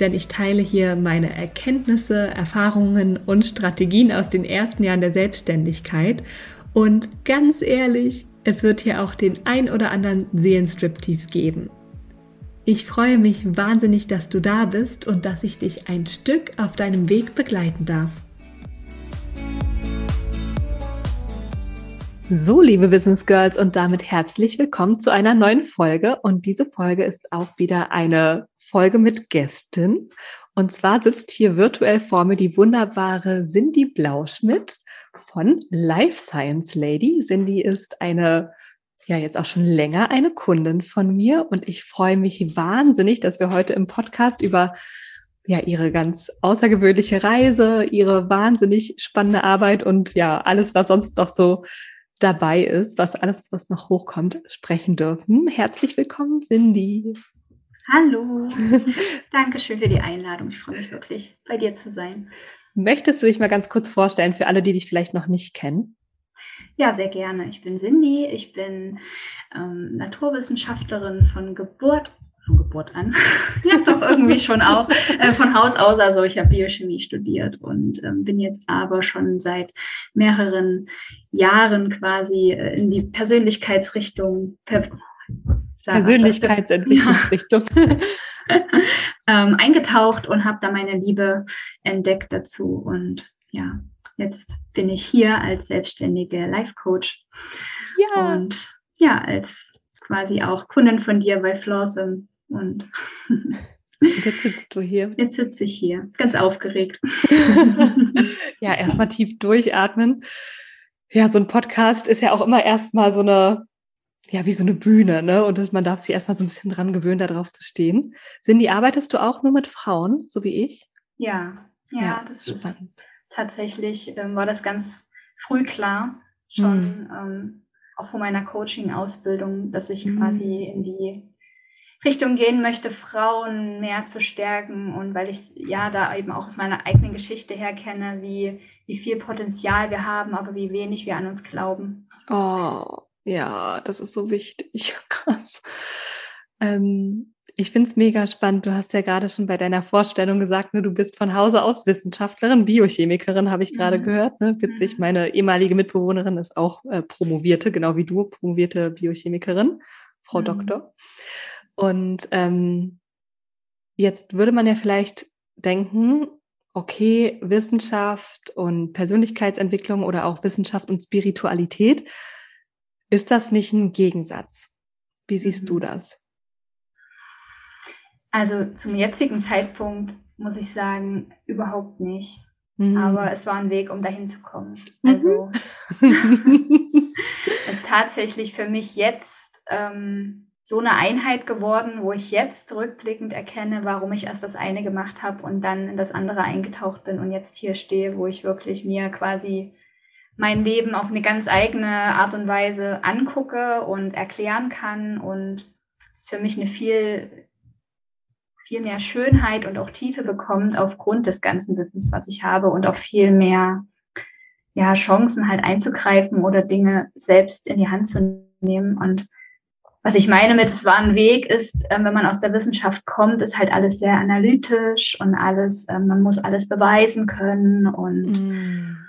Denn ich teile hier meine Erkenntnisse, Erfahrungen und Strategien aus den ersten Jahren der Selbstständigkeit. Und ganz ehrlich, es wird hier auch den ein oder anderen Seelenstriptease geben. Ich freue mich wahnsinnig, dass du da bist und dass ich dich ein Stück auf deinem Weg begleiten darf. So, liebe Business Girls, und damit herzlich willkommen zu einer neuen Folge. Und diese Folge ist auch wieder eine Folge mit Gästen. Und zwar sitzt hier virtuell vor mir die wunderbare Cindy Blauschmidt von Life Science Lady. Cindy ist eine ja jetzt auch schon länger eine Kundin von mir und ich freue mich wahnsinnig, dass wir heute im Podcast über ja ihre ganz außergewöhnliche Reise, ihre wahnsinnig spannende Arbeit und ja alles, was sonst noch so dabei ist, was alles, was noch hochkommt, sprechen dürfen. Herzlich willkommen, Cindy. Hallo. Dankeschön für die Einladung. Ich freue mich wirklich, bei dir zu sein. Möchtest du dich mal ganz kurz vorstellen für alle, die dich vielleicht noch nicht kennen? Ja, sehr gerne. Ich bin Cindy, ich bin ähm, Naturwissenschaftlerin von Geburt, von Geburt an, ja doch irgendwie schon auch, äh, von Haus aus. Also ich habe Biochemie studiert und ähm, bin jetzt aber schon seit mehreren Jahren quasi äh, in die Persönlichkeitsrichtung, per Persönlichkeitsentwicklungsrichtung. ähm, eingetaucht und habe da meine Liebe entdeckt dazu und ja, Jetzt bin ich hier als selbstständige Life Coach. Ja. Und ja, als quasi auch Kundin von dir bei Flawsome. Und jetzt sitzt du hier. Jetzt sitze ich hier, ganz aufgeregt. ja, erstmal tief durchatmen. Ja, so ein Podcast ist ja auch immer erstmal so eine, ja, wie so eine Bühne, ne? Und man darf sich erstmal so ein bisschen dran gewöhnen, da drauf zu stehen. Cindy, arbeitest du auch nur mit Frauen, so wie ich? Ja, ja, ja das spannend. ist tatsächlich ähm, war das ganz früh klar, schon mhm. ähm, auch von meiner Coaching-Ausbildung, dass ich mhm. quasi in die Richtung gehen möchte, Frauen mehr zu stärken und weil ich ja da eben auch aus meiner eigenen Geschichte her kenne, wie, wie viel Potenzial wir haben, aber wie wenig wir an uns glauben. Oh, ja, das ist so wichtig. Krass. Ähm, ich finde es mega spannend. Du hast ja gerade schon bei deiner Vorstellung gesagt, ne, du bist von Hause aus Wissenschaftlerin, Biochemikerin, habe ich gerade mhm. gehört. Ne? Witzig, mhm. meine ehemalige Mitbewohnerin ist auch äh, promovierte, genau wie du, promovierte Biochemikerin, Frau mhm. Doktor. Und ähm, jetzt würde man ja vielleicht denken, okay, Wissenschaft und Persönlichkeitsentwicklung oder auch Wissenschaft und Spiritualität, ist das nicht ein Gegensatz? Wie siehst mhm. du das? Also zum jetzigen Zeitpunkt muss ich sagen, überhaupt nicht. Mhm. Aber es war ein Weg, um dahin zu kommen. Mhm. Also es ist tatsächlich für mich jetzt ähm, so eine Einheit geworden, wo ich jetzt rückblickend erkenne, warum ich erst das eine gemacht habe und dann in das andere eingetaucht bin und jetzt hier stehe, wo ich wirklich mir quasi mein Leben auf eine ganz eigene Art und Weise angucke und erklären kann und für mich eine viel viel mehr Schönheit und auch Tiefe bekommt aufgrund des ganzen Wissens, was ich habe und auch viel mehr ja, Chancen halt einzugreifen oder Dinge selbst in die Hand zu nehmen. Und was ich meine mit, es war ein Weg, ist, äh, wenn man aus der Wissenschaft kommt, ist halt alles sehr analytisch und alles, äh, man muss alles beweisen können und mm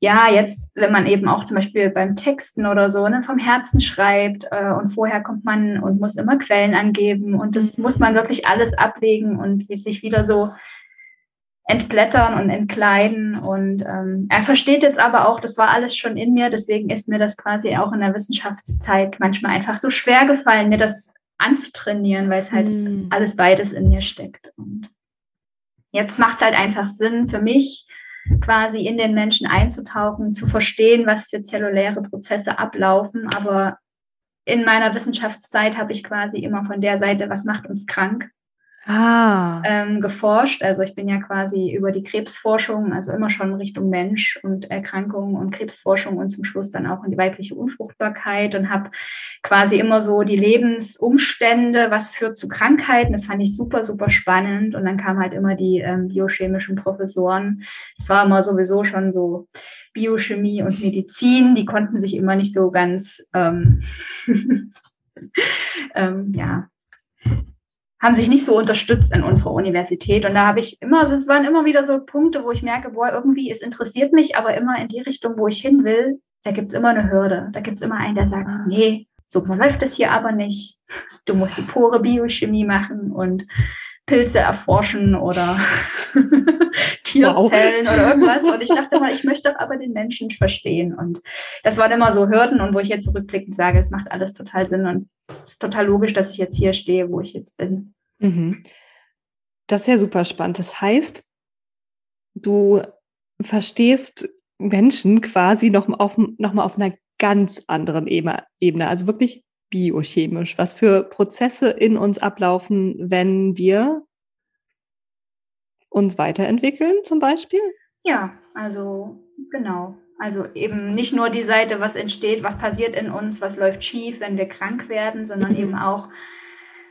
ja, jetzt, wenn man eben auch zum Beispiel beim Texten oder so ne, vom Herzen schreibt äh, und vorher kommt man und muss immer Quellen angeben und das muss man wirklich alles ablegen und sich wieder so entblättern und entkleiden. Und ähm, er versteht jetzt aber auch, das war alles schon in mir, deswegen ist mir das quasi auch in der Wissenschaftszeit manchmal einfach so schwer gefallen, mir das anzutrainieren, weil es halt mm. alles beides in mir steckt. Und jetzt macht es halt einfach Sinn für mich, quasi in den Menschen einzutauchen, zu verstehen, was für zelluläre Prozesse ablaufen. Aber in meiner Wissenschaftszeit habe ich quasi immer von der Seite, was macht uns krank, ah. ähm, geforscht. Also ich bin ja quasi über die Krebsforschung, also immer schon Richtung Mensch und Erkrankungen und Krebsforschung und zum Schluss dann auch in die weibliche Unfruchtbarkeit und habe quasi immer so die Lebensumstände, was führt zu Krankheiten. Das fand ich super, super spannend. Und dann kamen halt immer die ähm, biochemischen Professoren. Es war immer sowieso schon so Biochemie und Medizin, die konnten sich immer nicht so ganz, ähm, ähm, ja, haben sich nicht so unterstützt in unserer Universität. Und da habe ich immer, also es waren immer wieder so Punkte, wo ich merke, boah, irgendwie, es interessiert mich, aber immer in die Richtung, wo ich hin will, da gibt es immer eine Hürde. Da gibt es immer einen, der sagt, nee, so läuft es hier aber nicht. Du musst die pure Biochemie machen und Pilze erforschen oder Tierzellen wow. oder irgendwas. Und ich dachte mal, ich möchte doch aber den Menschen verstehen. Und das waren immer so Hürden und wo ich jetzt rückblickend sage, es macht alles total Sinn und es ist total logisch, dass ich jetzt hier stehe, wo ich jetzt bin. Mhm. Das ist ja super spannend. Das heißt, du verstehst Menschen quasi noch auf, noch mal auf einer ganz anderen Ebene. Also wirklich biochemisch, was für Prozesse in uns ablaufen, wenn wir uns weiterentwickeln zum Beispiel? Ja, also genau. Also eben nicht nur die Seite, was entsteht, was passiert in uns, was läuft schief, wenn wir krank werden, sondern mhm. eben auch,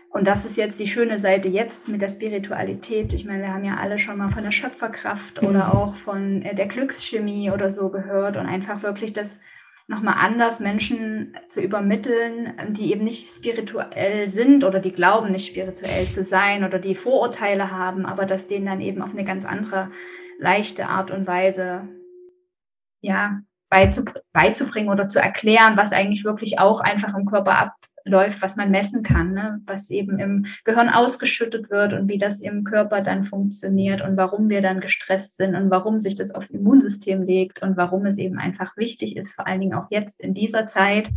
und das ist jetzt die schöne Seite jetzt mit der Spiritualität. Ich meine, wir haben ja alle schon mal von der Schöpferkraft mhm. oder auch von äh, der Glückschemie oder so gehört und einfach wirklich das nochmal anders Menschen zu übermitteln, die eben nicht spirituell sind oder die glauben nicht spirituell zu sein oder die Vorurteile haben, aber dass denen dann eben auf eine ganz andere, leichte Art und Weise, ja, beizubringen oder zu erklären, was eigentlich wirklich auch einfach im Körper ab, läuft, was man messen kann, ne? was eben im Gehirn ausgeschüttet wird und wie das im Körper dann funktioniert und warum wir dann gestresst sind und warum sich das aufs Immunsystem legt und warum es eben einfach wichtig ist, vor allen Dingen auch jetzt in dieser Zeit,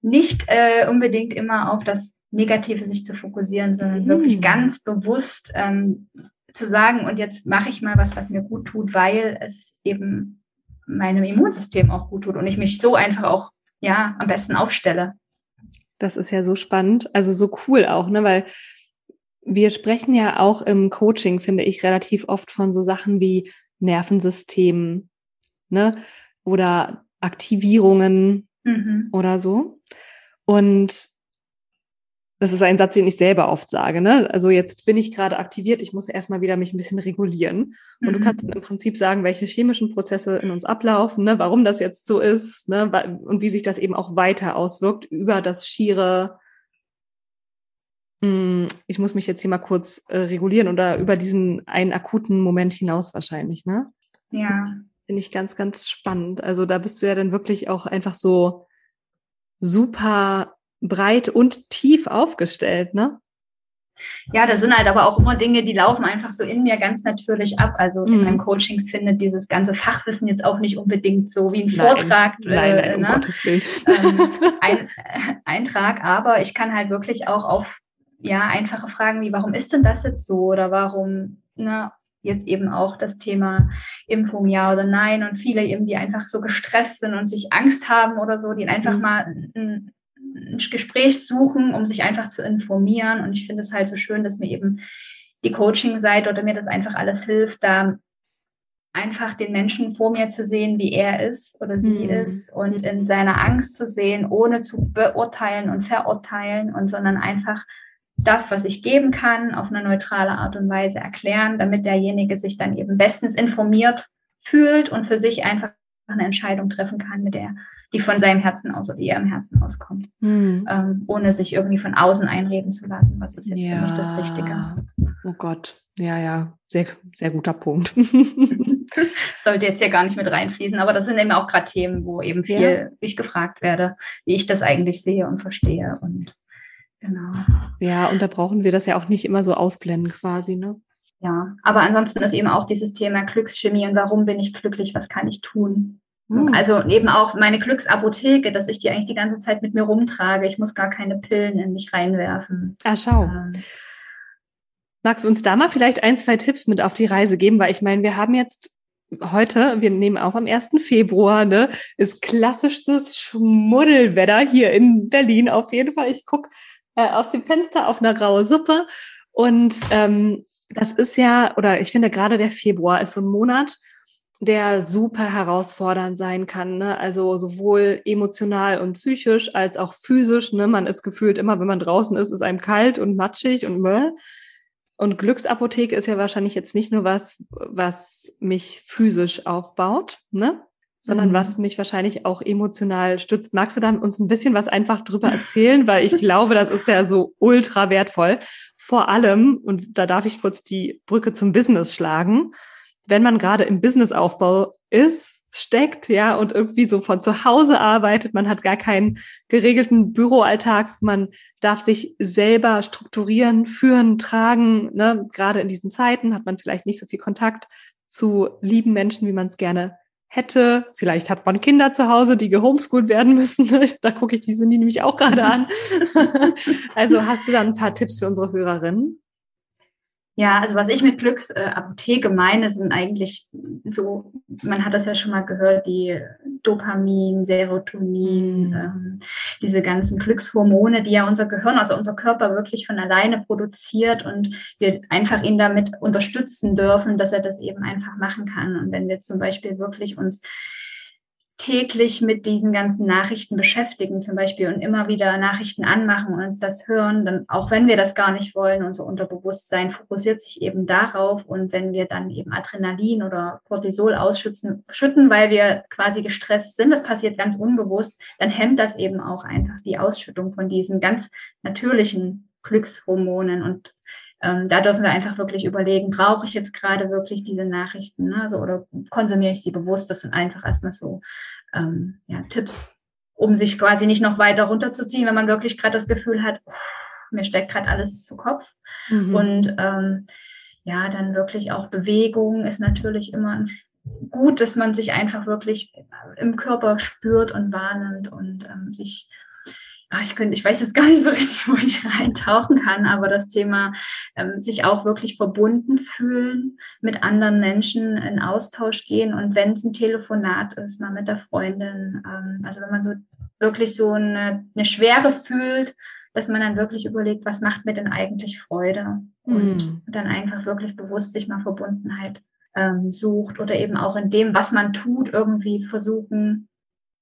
nicht äh, unbedingt immer auf das Negative sich zu fokussieren, sondern mhm. wirklich ganz bewusst ähm, zu sagen, und jetzt mache ich mal was, was mir gut tut, weil es eben meinem Immunsystem auch gut tut und ich mich so einfach auch ja am besten aufstelle. Das ist ja so spannend, also so cool auch, ne, weil wir sprechen ja auch im Coaching, finde ich, relativ oft von so Sachen wie Nervensystemen, ne, oder Aktivierungen mhm. oder so. Und das ist ein Satz, den ich selber oft sage. Ne? Also jetzt bin ich gerade aktiviert, ich muss erstmal wieder mich ein bisschen regulieren. Und mhm. du kannst im Prinzip sagen, welche chemischen Prozesse in uns ablaufen, ne? warum das jetzt so ist ne? und wie sich das eben auch weiter auswirkt über das schiere, mh, hm, ich muss mich jetzt hier mal kurz äh, regulieren oder über diesen einen akuten Moment hinaus wahrscheinlich. Ne? Ja. Finde ich ganz, ganz spannend. Also da bist du ja dann wirklich auch einfach so super breit und tief aufgestellt, ne? Ja, das sind halt aber auch immer Dinge, die laufen einfach so in mir ganz natürlich ab. Also in mhm. meinen Coachings findet dieses ganze Fachwissen jetzt auch nicht unbedingt so wie ein Vortrag. Nein, nein, nein um ne? Gottes Willen. Ähm, ein, Eintrag, aber ich kann halt wirklich auch auf ja, einfache Fragen wie, warum ist denn das jetzt so? Oder warum, ne, jetzt eben auch das Thema Impfung ja oder nein und viele eben, die einfach so gestresst sind und sich Angst haben oder so, die einfach mhm. mal ein Gespräch suchen, um sich einfach zu informieren. Und ich finde es halt so schön, dass mir eben die Coaching-Seite oder mir das einfach alles hilft, da einfach den Menschen vor mir zu sehen, wie er ist oder sie mhm. ist und in seiner Angst zu sehen, ohne zu beurteilen und verurteilen und sondern einfach das, was ich geben kann, auf eine neutrale Art und Weise erklären, damit derjenige sich dann eben bestens informiert fühlt und für sich einfach eine Entscheidung treffen kann, mit der die von seinem Herzen aus oder ihrem Herzen auskommt, mhm. ähm, ohne sich irgendwie von außen einreden zu lassen, was ist jetzt ja. für mich das Richtige. Oh Gott, ja, ja, sehr, sehr guter Punkt. Sollte jetzt hier gar nicht mit reinfließen, aber das sind eben auch gerade Themen, wo eben viel ja. ich gefragt werde, wie ich das eigentlich sehe und verstehe und genau. Ja, und da brauchen wir das ja auch nicht immer so ausblenden quasi, ne? Ja, aber ansonsten ist eben auch dieses Thema Glückschemie und warum bin ich glücklich, was kann ich tun? Hm. Also eben auch meine Glücksapotheke, dass ich die eigentlich die ganze Zeit mit mir rumtrage. Ich muss gar keine Pillen in mich reinwerfen. Ah, schau. Ähm. Magst du uns da mal vielleicht ein, zwei Tipps mit auf die Reise geben? Weil ich meine, wir haben jetzt heute, wir nehmen auch am 1. Februar, ne, ist klassisches Schmuddelwetter hier in Berlin auf jeden Fall. Ich gucke äh, aus dem Fenster auf eine graue Suppe. Und ähm, das ist ja, oder ich finde gerade der Februar ist so ein Monat, der super herausfordernd sein kann. Ne? Also sowohl emotional und psychisch als auch physisch. Ne? Man ist gefühlt immer, wenn man draußen ist, ist einem kalt und matschig und meh. Und Glücksapotheke ist ja wahrscheinlich jetzt nicht nur was, was mich physisch aufbaut, ne? sondern mhm. was mich wahrscheinlich auch emotional stützt. Magst du da uns ein bisschen was einfach drüber erzählen? Weil ich glaube, das ist ja so ultra wertvoll. Vor allem, und da darf ich kurz die Brücke zum Business schlagen, wenn man gerade im Businessaufbau ist, steckt, ja, und irgendwie so von zu Hause arbeitet, man hat gar keinen geregelten Büroalltag, man darf sich selber strukturieren, führen, tragen, ne? Gerade in diesen Zeiten hat man vielleicht nicht so viel Kontakt zu lieben Menschen, wie man es gerne hätte. Vielleicht hat man Kinder zu Hause, die gehomeschoolt werden müssen. da gucke ich die die nämlich auch gerade an. also hast du da ein paar Tipps für unsere Hörerinnen? Ja, also was ich mit Glücksapotheke meine, sind eigentlich so, man hat das ja schon mal gehört, die Dopamin, Serotonin, mhm. ähm, diese ganzen Glückshormone, die ja unser Gehirn, also unser Körper wirklich von alleine produziert und wir einfach ihn damit unterstützen dürfen, dass er das eben einfach machen kann. Und wenn wir zum Beispiel wirklich uns täglich mit diesen ganzen Nachrichten beschäftigen, zum Beispiel, und immer wieder Nachrichten anmachen und uns das hören, dann, auch wenn wir das gar nicht wollen, unser Unterbewusstsein fokussiert sich eben darauf. Und wenn wir dann eben Adrenalin oder Cortisol ausschütten, schütten, weil wir quasi gestresst sind, das passiert ganz unbewusst, dann hemmt das eben auch einfach die Ausschüttung von diesen ganz natürlichen Glückshormonen und ähm, da dürfen wir einfach wirklich überlegen, brauche ich jetzt gerade wirklich diese Nachrichten, ne? also, oder konsumiere ich sie bewusst? Das sind einfach erstmal so ähm, ja, Tipps, um sich quasi nicht noch weiter runterzuziehen, wenn man wirklich gerade das Gefühl hat, oh, mir steckt gerade alles zu Kopf. Mhm. Und ähm, ja, dann wirklich auch Bewegung ist natürlich immer gut, dass man sich einfach wirklich im Körper spürt und wahrnimmt und ähm, sich ach, ich könnte, ich weiß jetzt gar nicht so richtig, wo ich reintauchen kann, aber das Thema ähm, sich auch wirklich verbunden fühlen, mit anderen Menschen in Austausch gehen und wenn es ein Telefonat ist, mal mit der Freundin, ähm, also wenn man so wirklich so eine, eine Schwere fühlt, dass man dann wirklich überlegt, was macht mir denn eigentlich Freude und mm. dann einfach wirklich bewusst sich mal Verbundenheit ähm, sucht oder eben auch in dem, was man tut, irgendwie versuchen,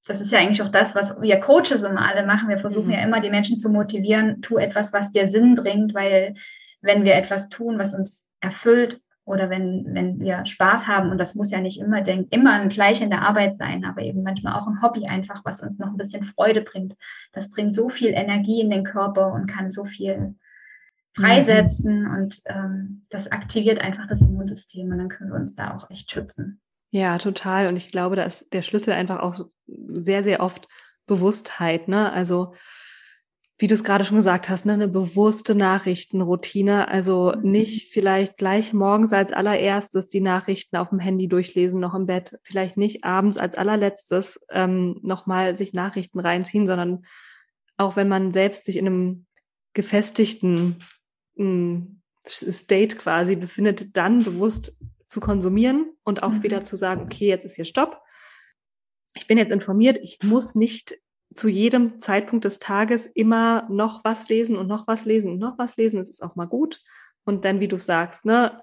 das ist ja eigentlich auch das, was wir Coaches immer alle machen. Wir versuchen mhm. ja immer, die Menschen zu motivieren, tu etwas, was dir Sinn bringt, weil wenn wir etwas tun, was uns erfüllt oder wenn, wenn wir Spaß haben, und das muss ja nicht immer, denk, immer gleich in der Arbeit sein, aber eben manchmal auch ein Hobby einfach, was uns noch ein bisschen Freude bringt. Das bringt so viel Energie in den Körper und kann so viel freisetzen mhm. und ähm, das aktiviert einfach das Immunsystem und dann können wir uns da auch echt schützen. Ja, total. Und ich glaube, da ist der Schlüssel einfach auch sehr, sehr oft Bewusstheit. Ne? Also, wie du es gerade schon gesagt hast, ne, eine bewusste Nachrichtenroutine. Also mhm. nicht vielleicht gleich morgens als allererstes die Nachrichten auf dem Handy durchlesen, noch im Bett, vielleicht nicht abends als allerletztes ähm, nochmal sich Nachrichten reinziehen, sondern auch wenn man selbst sich in einem gefestigten ähm, State quasi befindet, dann bewusst zu konsumieren und auch mhm. wieder zu sagen, okay, jetzt ist hier Stopp. Ich bin jetzt informiert, ich muss nicht zu jedem Zeitpunkt des Tages immer noch was lesen und noch was lesen und noch was lesen. Es ist auch mal gut. Und dann, wie du sagst, ne,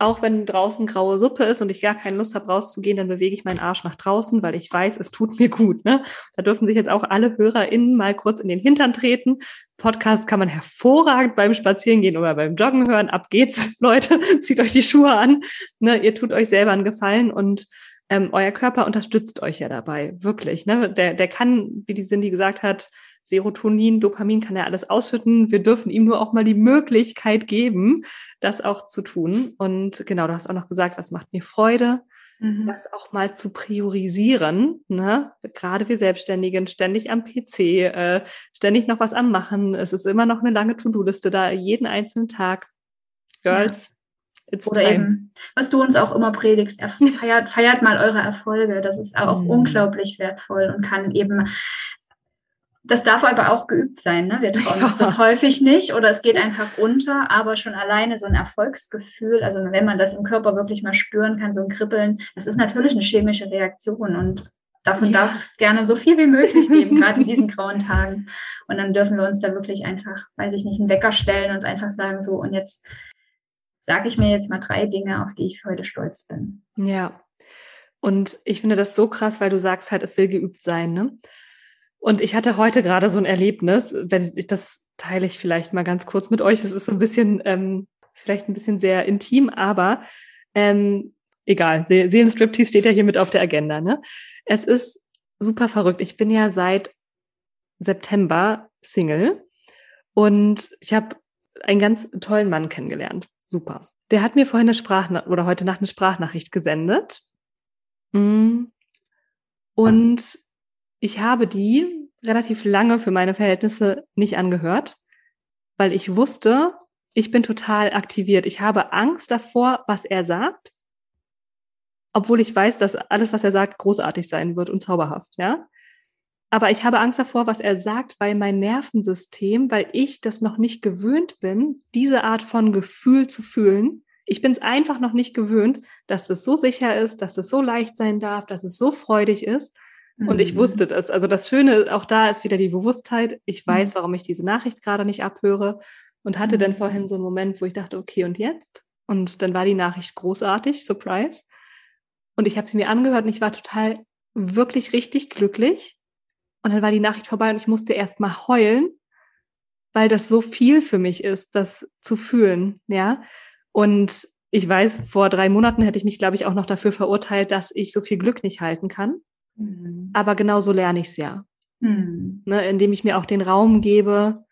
auch wenn draußen graue Suppe ist und ich gar keine Lust habe, rauszugehen, dann bewege ich meinen Arsch nach draußen, weil ich weiß, es tut mir gut. Ne? Da dürfen sich jetzt auch alle HörerInnen mal kurz in den Hintern treten. Podcast kann man hervorragend beim Spazierengehen oder beim Joggen hören. Ab geht's, Leute. Zieht euch die Schuhe an. Ne? Ihr tut euch selber einen Gefallen und ähm, euer Körper unterstützt euch ja dabei. Wirklich. Ne? Der, der kann, wie die Cindy gesagt hat, Serotonin, Dopamin kann er alles ausschütten. Wir dürfen ihm nur auch mal die Möglichkeit geben, das auch zu tun. Und genau, du hast auch noch gesagt, was macht mir Freude, mhm. das auch mal zu priorisieren. Ne? Gerade wir Selbstständigen, ständig am PC, äh, ständig noch was am Machen. Es ist immer noch eine lange To-Do-Liste da, jeden einzelnen Tag. Girls, ja. It's Oder time. eben, was du uns auch immer predigst, feiert, feiert mal eure Erfolge. Das ist auch mm. unglaublich wertvoll und kann eben das darf aber auch geübt sein. Ne? Wir trauen uns das häufig nicht oder es geht einfach unter, aber schon alleine so ein Erfolgsgefühl, also wenn man das im Körper wirklich mal spüren kann, so ein Kribbeln, das ist natürlich eine chemische Reaktion und Davon ja. darf es gerne so viel wie möglich geben, gerade in diesen grauen Tagen. Und dann dürfen wir uns da wirklich einfach, weiß ich nicht, einen Wecker stellen und uns einfach sagen, so, und jetzt sage ich mir jetzt mal drei Dinge, auf die ich heute stolz bin. Ja. Und ich finde das so krass, weil du sagst halt, es will geübt sein, ne? Und ich hatte heute gerade so ein Erlebnis, wenn ich das teile ich vielleicht mal ganz kurz mit euch. Das ist so ein bisschen, ähm, ist vielleicht ein bisschen sehr intim, aber ähm, egal. Se Seelenstriptease steht ja hier mit auf der Agenda. Ne? Es ist super verrückt. Ich bin ja seit September Single und ich habe einen ganz tollen Mann kennengelernt. Super. Der hat mir vorhin eine Sprachnachricht oder heute Nacht eine Sprachnachricht gesendet. Mm. Und ich habe die relativ lange für meine Verhältnisse nicht angehört, weil ich wusste, ich bin total aktiviert. Ich habe Angst davor, was er sagt, obwohl ich weiß, dass alles, was er sagt, großartig sein wird und zauberhaft, ja. Aber ich habe Angst davor, was er sagt, weil mein Nervensystem, weil ich das noch nicht gewöhnt bin, diese Art von Gefühl zu fühlen. Ich bin es einfach noch nicht gewöhnt, dass es so sicher ist, dass es so leicht sein darf, dass es so freudig ist. Und ich mhm. wusste das. Also das Schöne auch da ist wieder die Bewusstheit. Ich weiß, mhm. warum ich diese Nachricht gerade nicht abhöre und hatte dann mhm. vorhin so einen Moment, wo ich dachte, okay, und jetzt? Und dann war die Nachricht großartig, Surprise. Und ich habe sie mir angehört und ich war total wirklich richtig glücklich. Und dann war die Nachricht vorbei und ich musste erst mal heulen, weil das so viel für mich ist, das zu fühlen, ja. Und ich weiß, vor drei Monaten hätte ich mich, glaube ich, auch noch dafür verurteilt, dass ich so viel Glück nicht halten kann. Mhm. Aber genau so lerne ich es ja. Mhm. Ne, indem ich mir auch den Raum gebe,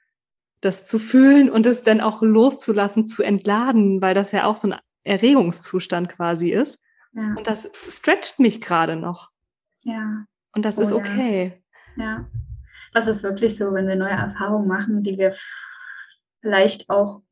das zu fühlen und es dann auch loszulassen, zu entladen, weil das ja auch so ein Erregungszustand quasi ist. Ja. Und das stretcht mich gerade noch. Ja. Und das oh, ist okay. Ja. ja. Das ist wirklich so, wenn wir neue Erfahrungen machen, die wir vielleicht auch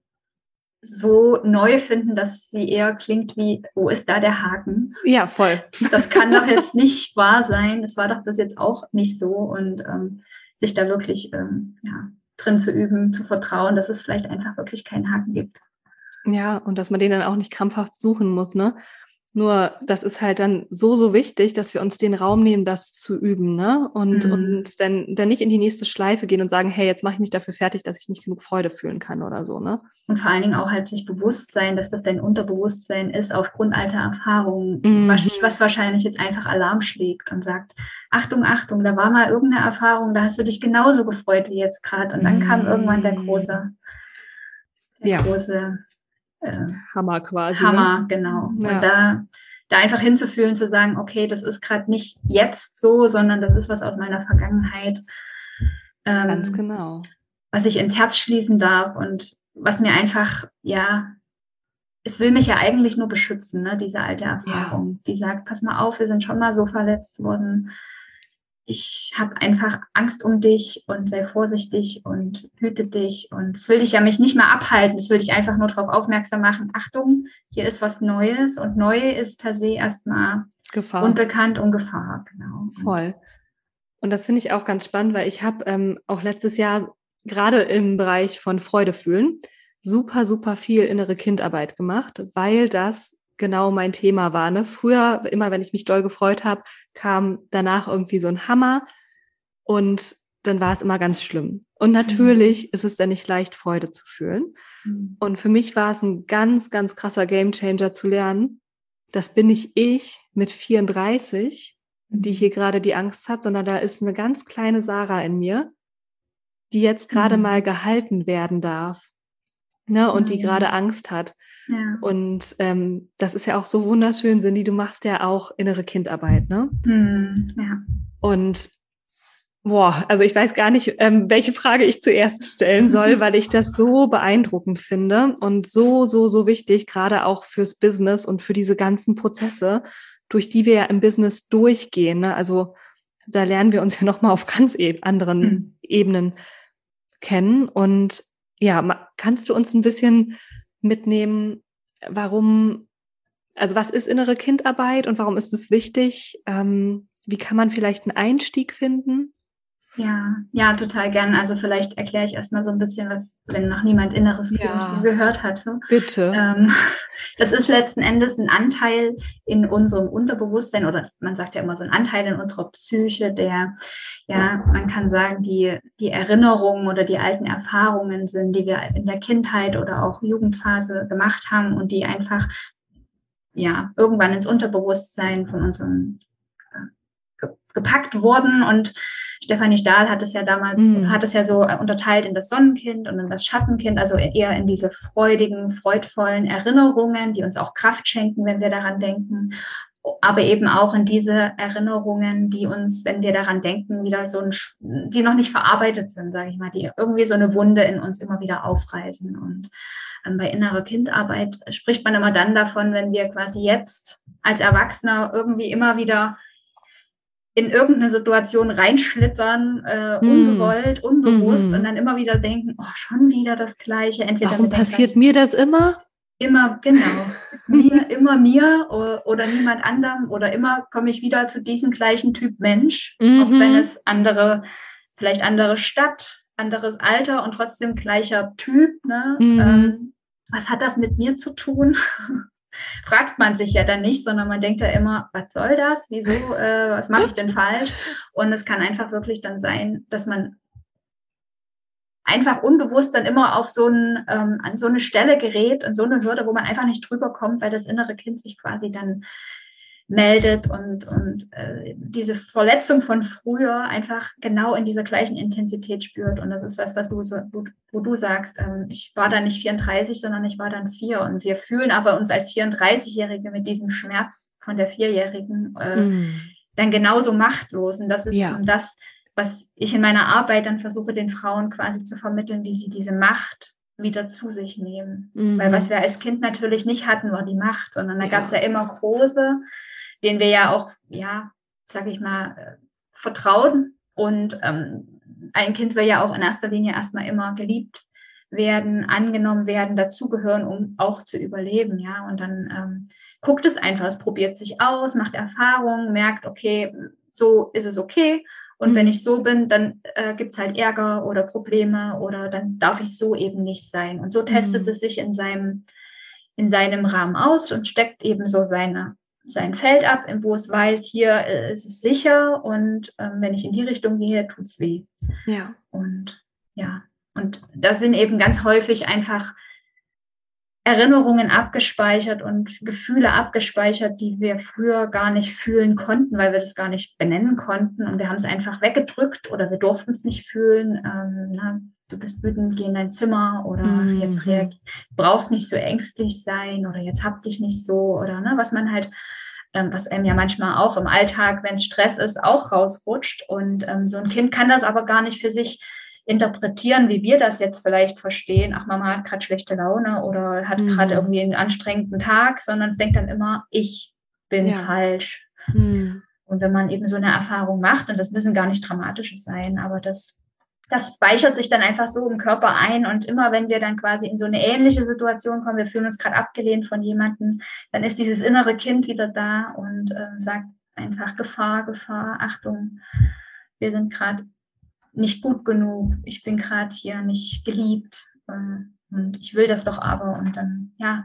so neu finden, dass sie eher klingt wie, wo ist da der Haken? Ja, voll. Das kann doch jetzt nicht wahr sein. Das war doch bis jetzt auch nicht so. Und ähm, sich da wirklich ähm, ja, drin zu üben, zu vertrauen, dass es vielleicht einfach wirklich keinen Haken gibt. Ja, und dass man den dann auch nicht krampfhaft suchen muss, ne? Nur das ist halt dann so, so wichtig, dass wir uns den Raum nehmen, das zu üben, ne? Und, mhm. und dann, dann nicht in die nächste Schleife gehen und sagen, hey, jetzt mache ich mich dafür fertig, dass ich nicht genug Freude fühlen kann oder so, ne? Und vor allen Dingen auch halt sich bewusst sein, dass das dein Unterbewusstsein ist, aufgrund alter Erfahrungen, mhm. was, was wahrscheinlich jetzt einfach Alarm schlägt und sagt, Achtung, Achtung, da war mal irgendeine Erfahrung, da hast du dich genauso gefreut wie jetzt gerade. Und dann kam irgendwann der mhm. große, der ja. große äh, Hammer quasi. Hammer, ne? genau. Ja. Und da, da einfach hinzufühlen, zu sagen, okay, das ist gerade nicht jetzt so, sondern das ist was aus meiner Vergangenheit. Ähm, Ganz genau. Was ich ins Herz schließen darf und was mir einfach, ja, es will mich ja eigentlich nur beschützen, ne, diese alte Erfahrung, ja. die sagt, pass mal auf, wir sind schon mal so verletzt worden ich habe einfach Angst um dich und sei vorsichtig und hüte dich. Und es will dich ja mich nicht mehr abhalten. Es will dich einfach nur darauf aufmerksam machen. Achtung, hier ist was Neues und neu ist per se erstmal Gefahr. unbekannt und Gefahr. Genau. Voll. Und das finde ich auch ganz spannend, weil ich habe ähm, auch letztes Jahr gerade im Bereich von Freude fühlen super, super viel innere Kindarbeit gemacht, weil das genau mein Thema war. Ne? Früher, immer wenn ich mich doll gefreut habe, kam danach irgendwie so ein Hammer und dann war es immer ganz schlimm. Und natürlich mhm. ist es dann nicht leicht, Freude zu fühlen. Mhm. Und für mich war es ein ganz, ganz krasser Gamechanger zu lernen, das bin nicht ich mit 34, die mhm. hier gerade die Angst hat, sondern da ist eine ganz kleine Sarah in mir, die jetzt gerade mhm. mal gehalten werden darf ne, und die gerade Angst hat. Ja. Und ähm, das ist ja auch so wunderschön, Cindy, du machst ja auch innere Kindarbeit, ne? Mhm. Ja. Und boah, also ich weiß gar nicht, ähm, welche Frage ich zuerst stellen soll, weil ich das so beeindruckend finde und so, so, so wichtig, gerade auch fürs Business und für diese ganzen Prozesse, durch die wir ja im Business durchgehen. Ne? Also da lernen wir uns ja nochmal auf ganz e anderen mhm. Ebenen kennen. Und ja, kannst du uns ein bisschen mitnehmen, warum, also was ist innere Kindarbeit und warum ist es wichtig? Ähm, wie kann man vielleicht einen Einstieg finden? Ja, ja, total gern. Also vielleicht erkläre ich erstmal so ein bisschen, was, wenn noch niemand inneres ja, gehört hatte. Bitte. Ähm, das ist letzten Endes ein Anteil in unserem Unterbewusstsein oder man sagt ja immer so ein Anteil in unserer Psyche, der, ja, man kann sagen, die, die Erinnerungen oder die alten Erfahrungen sind, die wir in der Kindheit oder auch Jugendphase gemacht haben und die einfach, ja, irgendwann ins Unterbewusstsein von unserem gepackt wurden. Und Stefanie Stahl hat es ja damals, mhm. hat es ja so unterteilt in das Sonnenkind und in das Schattenkind, also eher in diese freudigen, freudvollen Erinnerungen, die uns auch Kraft schenken, wenn wir daran denken. Aber eben auch in diese Erinnerungen, die uns, wenn wir daran denken, wieder so ein, die noch nicht verarbeitet sind, sage ich mal, die irgendwie so eine Wunde in uns immer wieder aufreißen. Und ähm, bei innerer Kindarbeit spricht man immer dann davon, wenn wir quasi jetzt als Erwachsener irgendwie immer wieder in irgendeine Situation reinschlittern, äh, hm. ungewollt, unbewusst mhm. und dann immer wieder denken, oh, schon wieder das Gleiche. Entweder Warum passiert mir das immer? Immer, genau. mir, immer mir oder, oder, niemand anderem oder immer komme ich wieder zu diesem gleichen Typ Mensch, mhm. auch wenn es andere, vielleicht andere Stadt, anderes Alter und trotzdem gleicher Typ. Ne? Mhm. Ähm, was hat das mit mir zu tun? fragt man sich ja dann nicht, sondern man denkt ja immer, was soll das? Wieso? Äh, was mache ich denn falsch? Und es kann einfach wirklich dann sein, dass man einfach unbewusst dann immer auf so, ein, ähm, an so eine Stelle gerät, an so eine Hürde, wo man einfach nicht drüber kommt, weil das innere Kind sich quasi dann meldet und, und äh, diese Verletzung von früher einfach genau in dieser gleichen Intensität spürt. Und das ist was, was du so, wo, wo du sagst, ähm, ich war dann nicht 34, sondern ich war dann vier. Und wir fühlen aber uns als 34-Jährige mit diesem Schmerz von der Vierjährigen äh, mm. dann genauso machtlos. Und das ist ja. das, was ich in meiner Arbeit dann versuche, den Frauen quasi zu vermitteln, wie sie diese Macht wieder zu sich nehmen. Mhm. Weil was wir als Kind natürlich nicht hatten, war die Macht, sondern da ja. gab es ja immer große, den wir ja auch, ja, sag ich mal, äh, vertrauen. Und ähm, ein Kind will ja auch in erster Linie erstmal immer geliebt werden, angenommen werden, dazugehören, um auch zu überleben, ja. Und dann ähm, guckt es einfach, es probiert sich aus, macht Erfahrungen, merkt, okay, so ist es okay. Und mhm. wenn ich so bin, dann äh, gibt es halt Ärger oder Probleme oder dann darf ich so eben nicht sein. Und so testet mhm. es sich in seinem, in seinem Rahmen aus und steckt eben so seine sein Feld ab, wo es weiß, hier äh, ist es sicher und ähm, wenn ich in die Richtung gehe, tut es weh. Ja. Und ja, und da sind eben ganz häufig einfach Erinnerungen abgespeichert und Gefühle abgespeichert, die wir früher gar nicht fühlen konnten, weil wir das gar nicht benennen konnten. Und wir haben es einfach weggedrückt oder wir durften es nicht fühlen. Ähm, na, du bist wütend, geh in dein Zimmer oder mhm. jetzt brauchst nicht so ängstlich sein oder jetzt hab dich nicht so oder ne, was man halt ähm, was einem ja manchmal auch im Alltag, wenn es Stress ist, auch rausrutscht. Und ähm, so ein Kind kann das aber gar nicht für sich interpretieren, wie wir das jetzt vielleicht verstehen. Ach, Mama hat gerade schlechte Laune oder hat mhm. gerade irgendwie einen anstrengenden Tag, sondern es denkt dann immer, ich bin ja. falsch. Mhm. Und wenn man eben so eine Erfahrung macht, und das müssen gar nicht dramatisches sein, aber das das speichert sich dann einfach so im Körper ein und immer wenn wir dann quasi in so eine ähnliche Situation kommen, wir fühlen uns gerade abgelehnt von jemandem, dann ist dieses innere Kind wieder da und äh, sagt einfach Gefahr, Gefahr, Achtung, wir sind gerade nicht gut genug, ich bin gerade hier nicht geliebt äh, und ich will das doch aber und dann ja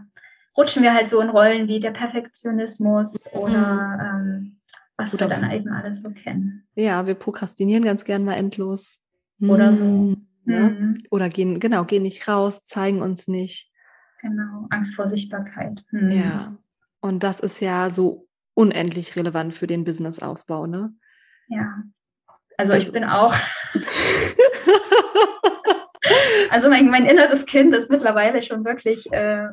rutschen wir halt so in Rollen wie der Perfektionismus mhm. oder ähm, was oder wir dann eben alles so kennen. Ja, wir prokrastinieren ganz gern mal endlos oder so. Mhm. Ne? Oder gehen, genau, gehen nicht raus, zeigen uns nicht. Genau, Angst vor Sichtbarkeit. Mhm. Ja. Und das ist ja so unendlich relevant für den Businessaufbau, ne? Ja. Also, also ich bin auch. also mein, mein inneres Kind ist mittlerweile schon wirklich äh,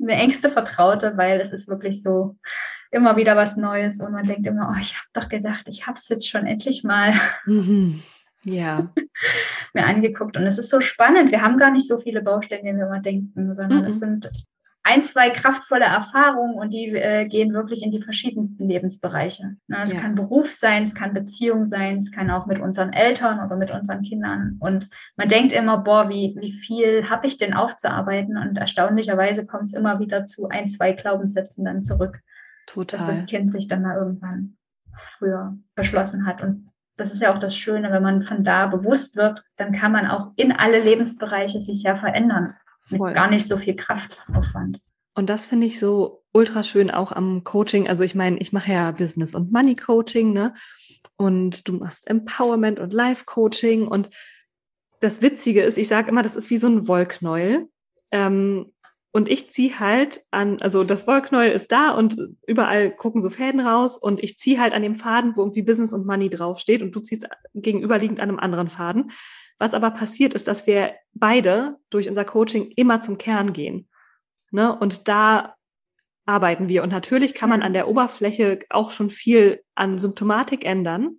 eine engste Vertraute, weil es ist wirklich so immer wieder was Neues und man denkt immer, oh, ich habe doch gedacht, ich habe es jetzt schon endlich mal. Mhm. Ja. mir angeguckt. Und es ist so spannend. Wir haben gar nicht so viele Baustellen, wie wir immer denken, sondern mhm. es sind ein, zwei kraftvolle Erfahrungen und die äh, gehen wirklich in die verschiedensten Lebensbereiche. Na, es ja. kann Beruf sein, es kann Beziehung sein, es kann auch mit unseren Eltern oder mit unseren Kindern. Und man denkt immer, boah, wie, wie viel habe ich denn aufzuarbeiten? Und erstaunlicherweise kommt es immer wieder zu ein, zwei Glaubenssätzen dann zurück. Total. Dass das Kind sich dann mal irgendwann früher beschlossen hat. Und das ist ja auch das Schöne, wenn man von da bewusst wird, dann kann man auch in alle Lebensbereiche sich ja verändern. Voll. Mit gar nicht so viel Kraftaufwand. Und das finde ich so ultra schön auch am Coaching. Also ich meine, ich mache ja Business und Money Coaching, ne? Und du machst Empowerment und Life Coaching. Und das Witzige ist, ich sage immer, das ist wie so ein Wollknäuel. Ähm, und ich ziehe halt an, also das Wollknäuel ist da und überall gucken so Fäden raus und ich ziehe halt an dem Faden, wo irgendwie Business und Money draufsteht und du ziehst gegenüberliegend an einem anderen Faden. Was aber passiert ist, dass wir beide durch unser Coaching immer zum Kern gehen. Ne? Und da arbeiten wir. Und natürlich kann man an der Oberfläche auch schon viel an Symptomatik ändern.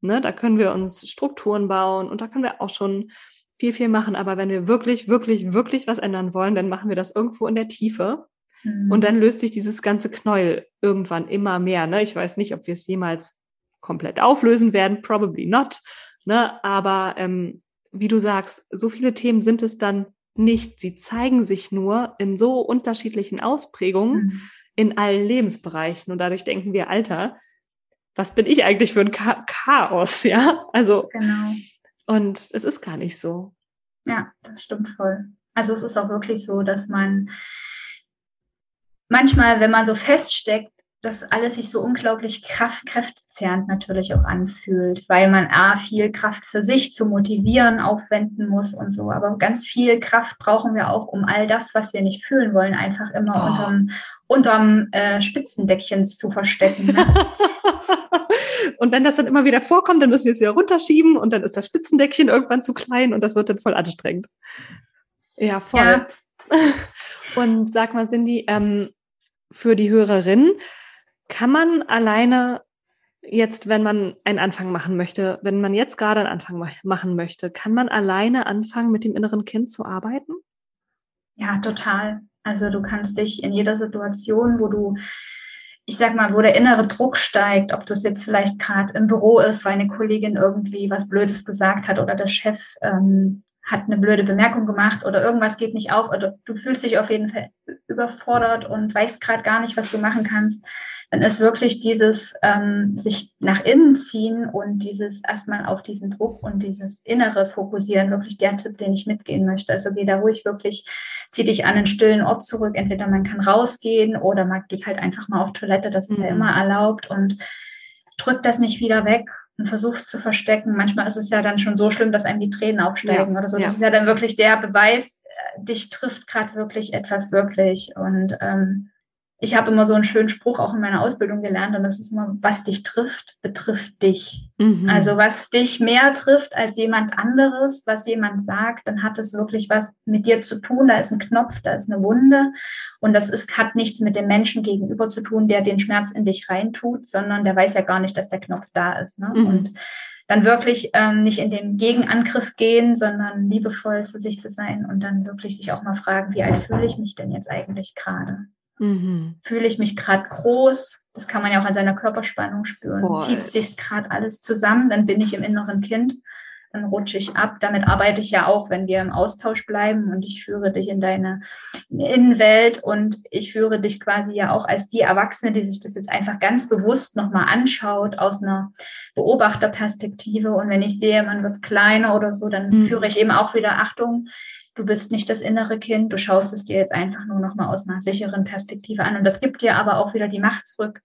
Ne? Da können wir uns Strukturen bauen und da können wir auch schon viel, viel machen. Aber wenn wir wirklich, wirklich, wirklich was ändern wollen, dann machen wir das irgendwo in der Tiefe. Mhm. Und dann löst sich dieses ganze Knäuel irgendwann immer mehr. Ne? Ich weiß nicht, ob wir es jemals komplett auflösen werden, probably not. Ne? Aber ähm, wie du sagst, so viele Themen sind es dann nicht. Sie zeigen sich nur in so unterschiedlichen Ausprägungen mhm. in allen Lebensbereichen. Und dadurch denken wir, Alter, was bin ich eigentlich für ein Chaos, ja? Also, genau. Und es ist gar nicht so. Ja, das stimmt voll. Also es ist auch wirklich so, dass man manchmal, wenn man so feststeckt, dass alles sich so unglaublich kraft, kräftzerrend natürlich auch anfühlt, weil man A, viel Kraft für sich zu motivieren aufwenden muss und so. Aber ganz viel Kraft brauchen wir auch, um all das, was wir nicht fühlen wollen, einfach immer oh. unterm, unterm äh, Spitzendeckchen zu verstecken. Ne? Und wenn das dann immer wieder vorkommt, dann müssen wir es wieder runterschieben und dann ist das Spitzendeckchen irgendwann zu klein und das wird dann voll anstrengend. Ja, voll. Ja. Und sag mal, Cindy, ähm, für die Hörerin, kann man alleine jetzt, wenn man einen Anfang machen möchte, wenn man jetzt gerade einen Anfang machen möchte, kann man alleine anfangen, mit dem inneren Kind zu arbeiten? Ja, total. Also du kannst dich in jeder Situation, wo du ich sag mal, wo der innere Druck steigt, ob das jetzt vielleicht gerade im Büro ist, weil eine Kollegin irgendwie was Blödes gesagt hat oder der Chef ähm, hat eine blöde Bemerkung gemacht oder irgendwas geht nicht auf oder du fühlst dich auf jeden Fall überfordert und weißt gerade gar nicht, was du machen kannst, dann ist wirklich dieses ähm, sich nach innen ziehen und dieses erstmal auf diesen Druck und dieses innere Fokussieren wirklich der Tipp, den ich mitgehen möchte. Also geh da ruhig wirklich, zieh dich an einen stillen Ort zurück. Entweder man kann rausgehen oder man geht halt einfach mal auf Toilette, das ist mhm. ja immer erlaubt und drück das nicht wieder weg und versuchst zu verstecken. Manchmal ist es ja dann schon so schlimm, dass einem die Tränen aufsteigen ja, oder so. Das ja. ist ja dann wirklich der Beweis, äh, dich trifft gerade wirklich etwas wirklich. Und ähm, ich habe immer so einen schönen Spruch auch in meiner Ausbildung gelernt und das ist immer, was dich trifft, betrifft dich. Mhm. Also was dich mehr trifft als jemand anderes, was jemand sagt, dann hat es wirklich was mit dir zu tun. Da ist ein Knopf, da ist eine Wunde und das ist, hat nichts mit dem Menschen gegenüber zu tun, der den Schmerz in dich reintut, sondern der weiß ja gar nicht, dass der Knopf da ist. Ne? Mhm. Und dann wirklich ähm, nicht in den Gegenangriff gehen, sondern liebevoll zu sich zu sein und dann wirklich sich auch mal fragen, wie alt fühle ich mich denn jetzt eigentlich gerade? Mhm. Fühle ich mich gerade groß? Das kann man ja auch an seiner Körperspannung spüren. Voll. Zieht sich gerade alles zusammen, dann bin ich im inneren Kind, dann rutsche ich ab. Damit arbeite ich ja auch, wenn wir im Austausch bleiben und ich führe dich in deine Innenwelt und ich führe dich quasi ja auch als die Erwachsene, die sich das jetzt einfach ganz bewusst nochmal anschaut aus einer Beobachterperspektive. Und wenn ich sehe, man wird kleiner oder so, dann mhm. führe ich eben auch wieder Achtung du bist nicht das innere Kind, du schaust es dir jetzt einfach nur noch mal aus einer sicheren Perspektive an. Und das gibt dir aber auch wieder die Macht zurück,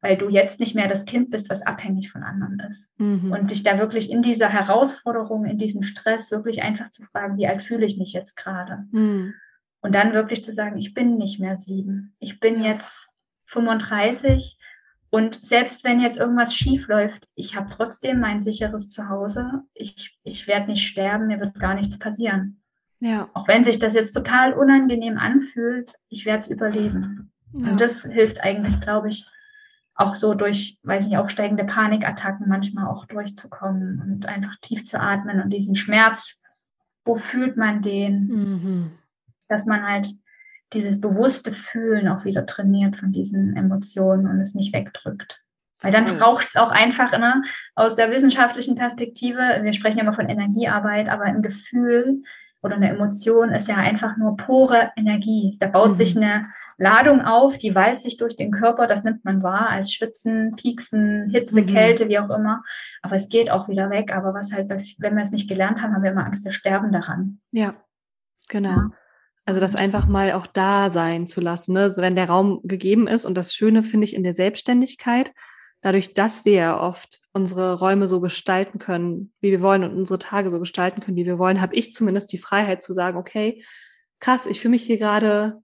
weil du jetzt nicht mehr das Kind bist, was abhängig von anderen ist. Mhm. Und dich da wirklich in dieser Herausforderung, in diesem Stress wirklich einfach zu fragen, wie alt fühle ich mich jetzt gerade? Mhm. Und dann wirklich zu sagen, ich bin nicht mehr sieben, ich bin jetzt 35 und selbst wenn jetzt irgendwas schief läuft, ich habe trotzdem mein sicheres Zuhause. Ich, ich werde nicht sterben, mir wird gar nichts passieren. Ja. Auch wenn sich das jetzt total unangenehm anfühlt, ich werde es überleben. Ja. Und das hilft eigentlich, glaube ich, auch so durch, weiß nicht, aufsteigende Panikattacken manchmal auch durchzukommen und einfach tief zu atmen und diesen Schmerz, wo fühlt man den, mhm. dass man halt dieses bewusste Fühlen auch wieder trainiert von diesen Emotionen und es nicht wegdrückt. Weil dann braucht es auch einfach ne, aus der wissenschaftlichen Perspektive, wir sprechen ja immer von Energiearbeit, aber ein Gefühl oder eine Emotion ist ja einfach nur pure Energie. Da baut mhm. sich eine Ladung auf, die walzt sich durch den Körper, das nimmt man wahr als Schwitzen, Pieksen, Hitze, mhm. Kälte, wie auch immer. Aber es geht auch wieder weg. Aber was halt, wenn wir es nicht gelernt haben, haben wir immer Angst, wir sterben daran. Ja, genau. Ja. Also das einfach mal auch da sein zu lassen, ne? also wenn der Raum gegeben ist. Und das Schöne finde ich in der Selbstständigkeit, dadurch, dass wir ja oft unsere Räume so gestalten können, wie wir wollen und unsere Tage so gestalten können, wie wir wollen, habe ich zumindest die Freiheit zu sagen, okay, krass, ich fühle mich hier gerade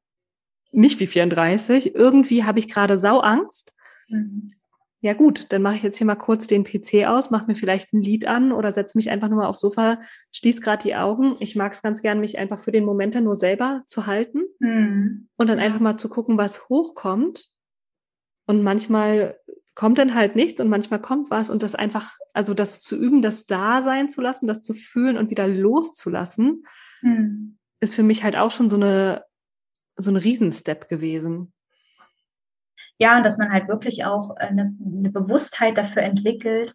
nicht wie 34, irgendwie habe ich gerade Sauangst. Mhm. Ja gut, dann mache ich jetzt hier mal kurz den PC aus, mache mir vielleicht ein Lied an oder setze mich einfach nur mal aufs Sofa, schließe gerade die Augen. Ich mag es ganz gern, mich einfach für den Moment dann nur selber zu halten mhm. und dann einfach mal zu gucken, was hochkommt. Und manchmal kommt dann halt nichts und manchmal kommt was und das einfach, also das zu üben, das da sein zu lassen, das zu fühlen und wieder loszulassen, mhm. ist für mich halt auch schon so eine, so ein Riesenstep gewesen. Ja, und dass man halt wirklich auch eine, eine Bewusstheit dafür entwickelt,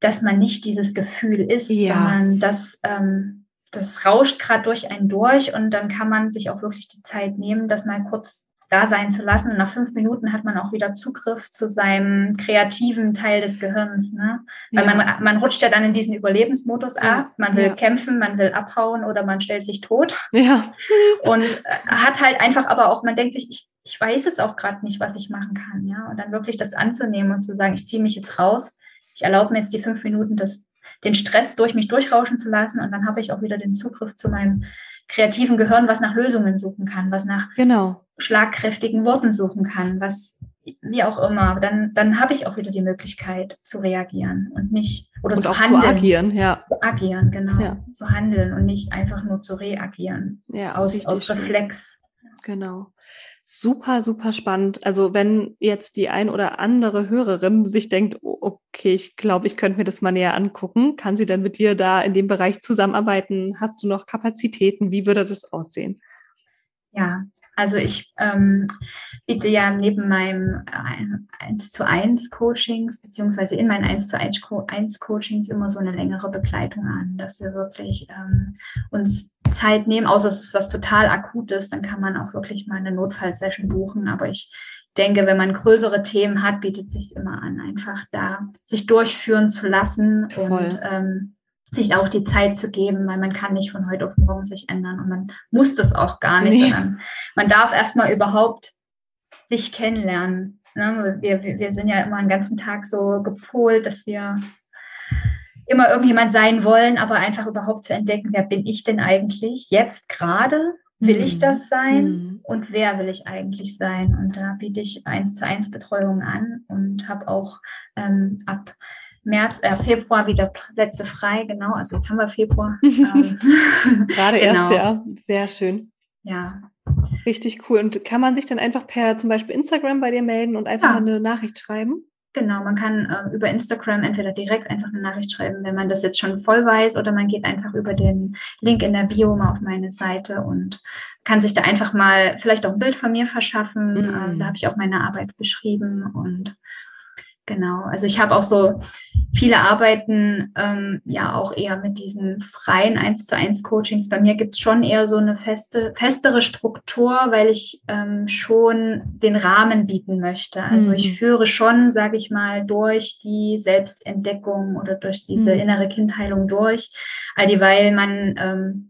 dass man nicht dieses Gefühl ist, ja. sondern dass ähm, das rauscht gerade durch einen durch und dann kann man sich auch wirklich die Zeit nehmen, das mal kurz da sein zu lassen. Und nach fünf Minuten hat man auch wieder Zugriff zu seinem kreativen Teil des Gehirns. Ne? Weil ja. man, man rutscht ja dann in diesen Überlebensmodus ja. ab. Man will ja. kämpfen, man will abhauen oder man stellt sich tot. Ja. Und hat halt einfach aber auch, man denkt sich, ich, ich weiß jetzt auch gerade nicht, was ich machen kann. Ja? Und dann wirklich das anzunehmen und zu sagen, ich ziehe mich jetzt raus. Ich erlaube mir jetzt die fünf Minuten, das, den Stress durch mich durchrauschen zu lassen. Und dann habe ich auch wieder den Zugriff zu meinem kreativen Gehirn, was nach Lösungen suchen kann, was nach genau. schlagkräftigen Worten suchen kann, was wie auch immer, dann, dann habe ich auch wieder die Möglichkeit zu reagieren und nicht oder und zu auch handeln. Zu agieren, ja. Zu agieren, genau. Ja. Zu handeln und nicht einfach nur zu reagieren. Ja, aus, aus Reflex. Genau super, super spannend. Also wenn jetzt die ein oder andere Hörerin sich denkt, okay, ich glaube, ich könnte mir das mal näher angucken, kann sie dann mit dir da in dem Bereich zusammenarbeiten? Hast du noch Kapazitäten? Wie würde das aussehen? Ja, also ich ähm, biete ja neben meinem 1 äh, zu 1 Coachings, beziehungsweise in meinen 1 zu 1 Coachings immer so eine längere Begleitung an, dass wir wirklich ähm, uns Zeit nehmen, außer es ist was total Akutes, dann kann man auch wirklich mal eine Notfallsession buchen. Aber ich denke, wenn man größere Themen hat, bietet es sich immer an, einfach da sich durchführen zu lassen Voll. und ähm, sich auch die Zeit zu geben, weil man kann nicht von heute auf morgen sich ändern und man muss das auch gar nicht, nee. sondern man darf erstmal überhaupt sich kennenlernen. Ne? Wir, wir sind ja immer den ganzen Tag so gepolt, dass wir immer irgendjemand sein wollen, aber einfach überhaupt zu entdecken, wer bin ich denn eigentlich jetzt gerade? Will mhm. ich das sein? Mhm. Und wer will ich eigentlich sein? Und da biete ich eins zu eins Betreuung an und habe auch ähm, ab März, äh, Februar wieder Plätze frei, genau. Also jetzt haben wir Februar. ähm, Gerade genau. erst, ja. Sehr schön. Ja. Richtig cool. Und kann man sich dann einfach per zum Beispiel Instagram bei dir melden und einfach ja. mal eine Nachricht schreiben? Genau, man kann äh, über Instagram entweder direkt einfach eine Nachricht schreiben, wenn man das jetzt schon voll weiß, oder man geht einfach über den Link in der Bio mal auf meine Seite und kann sich da einfach mal vielleicht auch ein Bild von mir verschaffen. Mhm. Äh, da habe ich auch meine Arbeit beschrieben und Genau, also ich habe auch so viele Arbeiten ähm, ja auch eher mit diesen freien 1 zu 1 Coachings. Bei mir gibt es schon eher so eine feste, festere Struktur, weil ich ähm, schon den Rahmen bieten möchte. Also mhm. ich führe schon, sage ich mal, durch die Selbstentdeckung oder durch diese mhm. innere Kindheilung durch, all dieweil man ähm,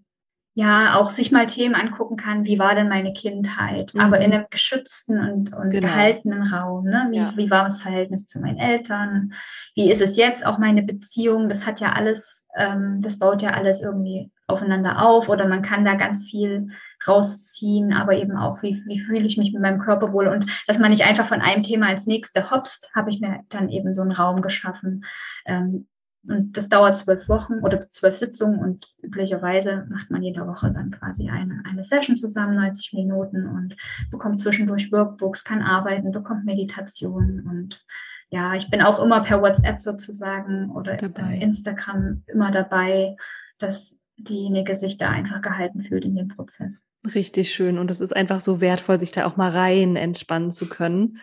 ja auch sich mal Themen angucken kann, wie war denn meine Kindheit, mhm. aber in einem geschützten und, und genau. gehaltenen Raum. Ne? Wie, ja. wie war das Verhältnis zu meinen Eltern? Wie ist es jetzt auch meine Beziehung? Das hat ja alles, ähm, das baut ja alles irgendwie aufeinander auf oder man kann da ganz viel rausziehen, aber eben auch, wie, wie fühle ich mich mit meinem Körper wohl und dass man nicht einfach von einem Thema als nächste hopst, habe ich mir dann eben so einen Raum geschaffen, ähm, und das dauert zwölf Wochen oder zwölf Sitzungen und üblicherweise macht man jede Woche dann quasi eine, eine Session zusammen, 90 Minuten und bekommt zwischendurch Workbooks, kann arbeiten, bekommt Meditation und ja, ich bin auch immer per WhatsApp sozusagen oder dabei. Instagram immer dabei, dass diejenige sich da einfach gehalten fühlt in dem Prozess. Richtig schön. Und es ist einfach so wertvoll, sich da auch mal rein entspannen zu können.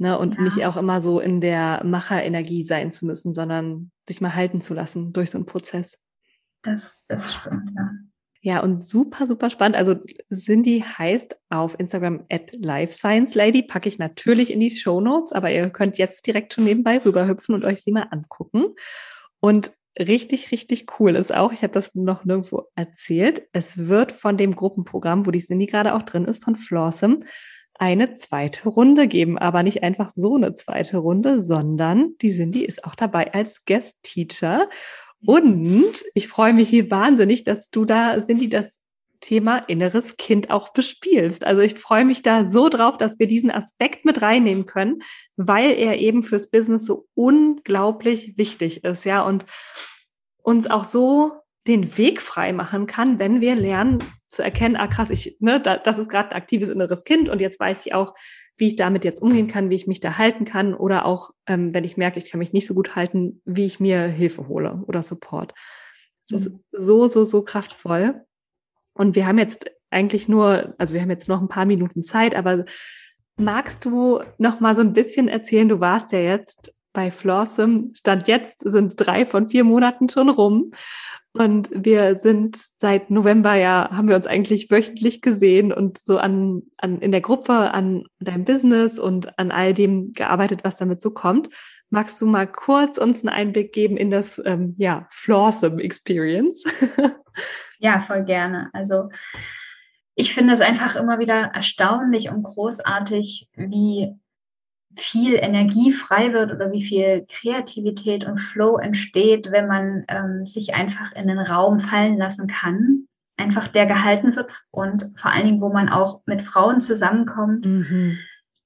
Ne, und ja. nicht auch immer so in der Macherenergie sein zu müssen, sondern sich mal halten zu lassen durch so einen Prozess. Das, das stimmt, ja. Ja, und super, super spannend. Also Cindy heißt auf Instagram at LifeScienceLady, packe ich natürlich in die Show Notes, aber ihr könnt jetzt direkt schon nebenbei rüberhüpfen und euch sie mal angucken. Und richtig, richtig cool ist auch, ich habe das noch nirgendwo erzählt, es wird von dem Gruppenprogramm, wo die Cindy gerade auch drin ist, von Flawsome, eine zweite Runde geben, aber nicht einfach so eine zweite Runde, sondern die Cindy ist auch dabei als Guest Teacher. Und ich freue mich hier wahnsinnig, dass du da, Cindy, das Thema inneres Kind auch bespielst. Also ich freue mich da so drauf, dass wir diesen Aspekt mit reinnehmen können, weil er eben fürs Business so unglaublich wichtig ist, ja, und uns auch so den Weg frei machen kann, wenn wir lernen zu erkennen, ah krass, ich, ne, da, das ist gerade ein aktives inneres Kind und jetzt weiß ich auch, wie ich damit jetzt umgehen kann, wie ich mich da halten kann oder auch, ähm, wenn ich merke, ich kann mich nicht so gut halten, wie ich mir Hilfe hole oder Support. Das ist mhm. so, so, so kraftvoll. Und wir haben jetzt eigentlich nur, also wir haben jetzt noch ein paar Minuten Zeit, aber magst du noch mal so ein bisschen erzählen? Du warst ja jetzt bei Flawsome. Stand jetzt sind drei von vier Monaten schon rum. Und wir sind seit November ja, haben wir uns eigentlich wöchentlich gesehen und so an, an in der Gruppe, an deinem Business und an all dem gearbeitet, was damit so kommt. Magst du mal kurz uns einen Einblick geben in das ähm, ja, Flawsome Experience? ja, voll gerne. Also ich finde es einfach immer wieder erstaunlich und großartig, wie viel Energie frei wird oder wie viel Kreativität und Flow entsteht, wenn man ähm, sich einfach in den Raum fallen lassen kann, einfach der gehalten wird und vor allen Dingen, wo man auch mit Frauen zusammenkommt, mhm.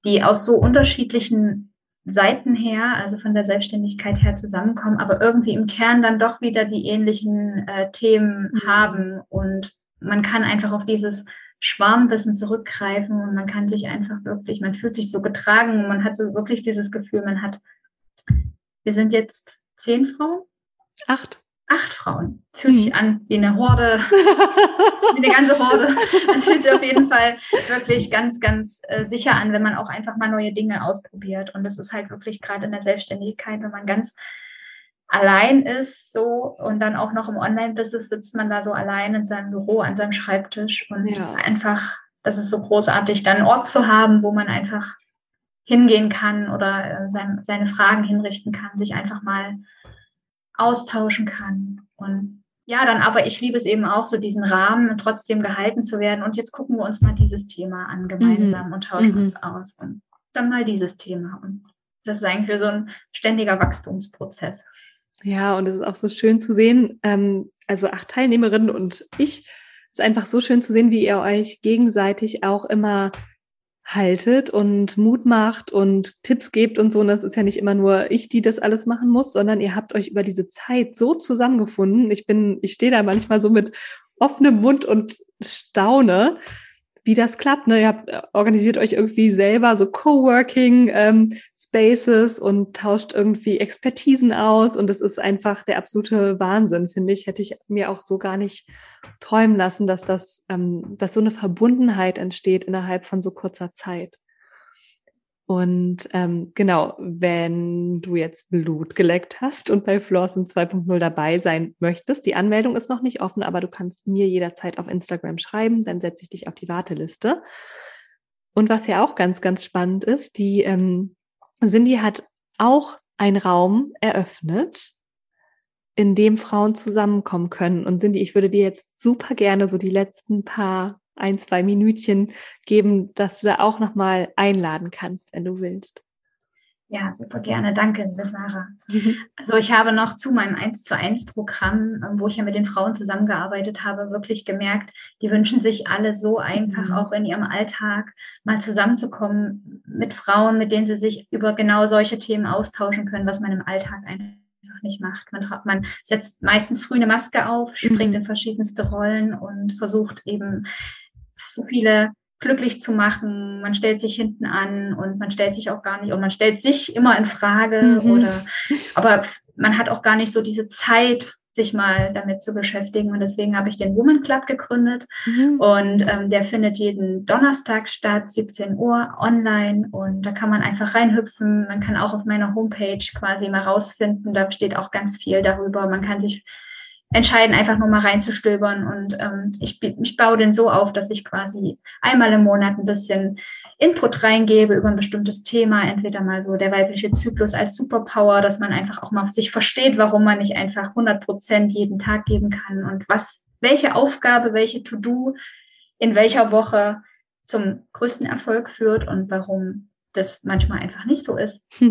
die aus so unterschiedlichen Seiten her, also von der Selbstständigkeit her zusammenkommen, aber irgendwie im Kern dann doch wieder die ähnlichen äh, Themen mhm. haben und man kann einfach auf dieses Schwarmwissen zurückgreifen und man kann sich einfach wirklich, man fühlt sich so getragen und man hat so wirklich dieses Gefühl, man hat, wir sind jetzt zehn Frauen? Acht. Acht Frauen. Fühlt hm. sich an wie eine Horde, wie eine ganze Horde. Man fühlt sich auf jeden Fall wirklich ganz, ganz äh, sicher an, wenn man auch einfach mal neue Dinge ausprobiert. Und das ist halt wirklich gerade in der Selbstständigkeit, wenn man ganz allein ist, so und dann auch noch im Online-Business sitzt man da so allein in seinem Büro an seinem Schreibtisch und ja. einfach, das ist so großartig, dann einen Ort zu haben, wo man einfach hingehen kann oder äh, sein, seine Fragen hinrichten kann, sich einfach mal austauschen kann und ja, dann aber ich liebe es eben auch, so diesen Rahmen trotzdem gehalten zu werden. Und jetzt gucken wir uns mal dieses Thema an gemeinsam mhm. und tauschen mhm. uns aus. Und dann mal dieses Thema. Und das ist eigentlich so ein ständiger Wachstumsprozess. Ja, und es ist auch so schön zu sehen, ähm, also acht Teilnehmerinnen und ich, es ist einfach so schön zu sehen, wie ihr euch gegenseitig auch immer haltet und Mut macht und Tipps gebt und so. Und das ist ja nicht immer nur ich, die das alles machen muss, sondern ihr habt euch über diese Zeit so zusammengefunden. Ich bin, ich stehe da manchmal so mit offenem Mund und staune, wie das klappt. Ne? Ihr habt, äh, organisiert euch irgendwie selber so Coworking ähm, Spaces und tauscht irgendwie Expertisen aus. Und es ist einfach der absolute Wahnsinn, finde ich. Hätte ich mir auch so gar nicht träumen lassen, dass das, ähm, dass so eine Verbundenheit entsteht innerhalb von so kurzer Zeit. Und ähm, genau, wenn du jetzt Blut geleckt hast und bei Flawson 2.0 dabei sein möchtest, die Anmeldung ist noch nicht offen, aber du kannst mir jederzeit auf Instagram schreiben, dann setze ich dich auf die Warteliste. Und was ja auch ganz, ganz spannend ist, die ähm, Cindy hat auch einen Raum eröffnet, in dem Frauen zusammenkommen können. Und Cindy, ich würde dir jetzt super gerne so die letzten paar ein, zwei Minütchen geben, dass du da auch nochmal einladen kannst, wenn du willst. Ja, super gerne. Danke, liebe Sarah. Mhm. Also ich habe noch zu meinem 1 zu 1 Programm, ähm, wo ich ja mit den Frauen zusammengearbeitet habe, wirklich gemerkt, die wünschen sich alle so einfach mhm. auch in ihrem Alltag mal zusammenzukommen mit Frauen, mit denen sie sich über genau solche Themen austauschen können, was man im Alltag einfach nicht macht. Man, man setzt meistens früh eine Maske auf, springt mhm. in verschiedenste Rollen und versucht eben so viele glücklich zu machen. Man stellt sich hinten an und man stellt sich auch gar nicht und man stellt sich immer in Frage mhm. oder aber man hat auch gar nicht so diese Zeit, sich mal damit zu beschäftigen. Und deswegen habe ich den Woman Club gegründet. Mhm. Und ähm, der findet jeden Donnerstag statt, 17 Uhr online. Und da kann man einfach reinhüpfen. Man kann auch auf meiner Homepage quasi mal rausfinden. Da steht auch ganz viel darüber. Man kann sich entscheiden, einfach nur mal reinzustöbern. Und ähm, ich, ich baue den so auf, dass ich quasi einmal im Monat ein bisschen Input reingebe über ein bestimmtes Thema, entweder mal so der weibliche Zyklus als Superpower, dass man einfach auch mal sich versteht, warum man nicht einfach 100 Prozent jeden Tag geben kann und was, welche Aufgabe, welche To-Do in welcher Woche zum größten Erfolg führt und warum das manchmal einfach nicht so ist.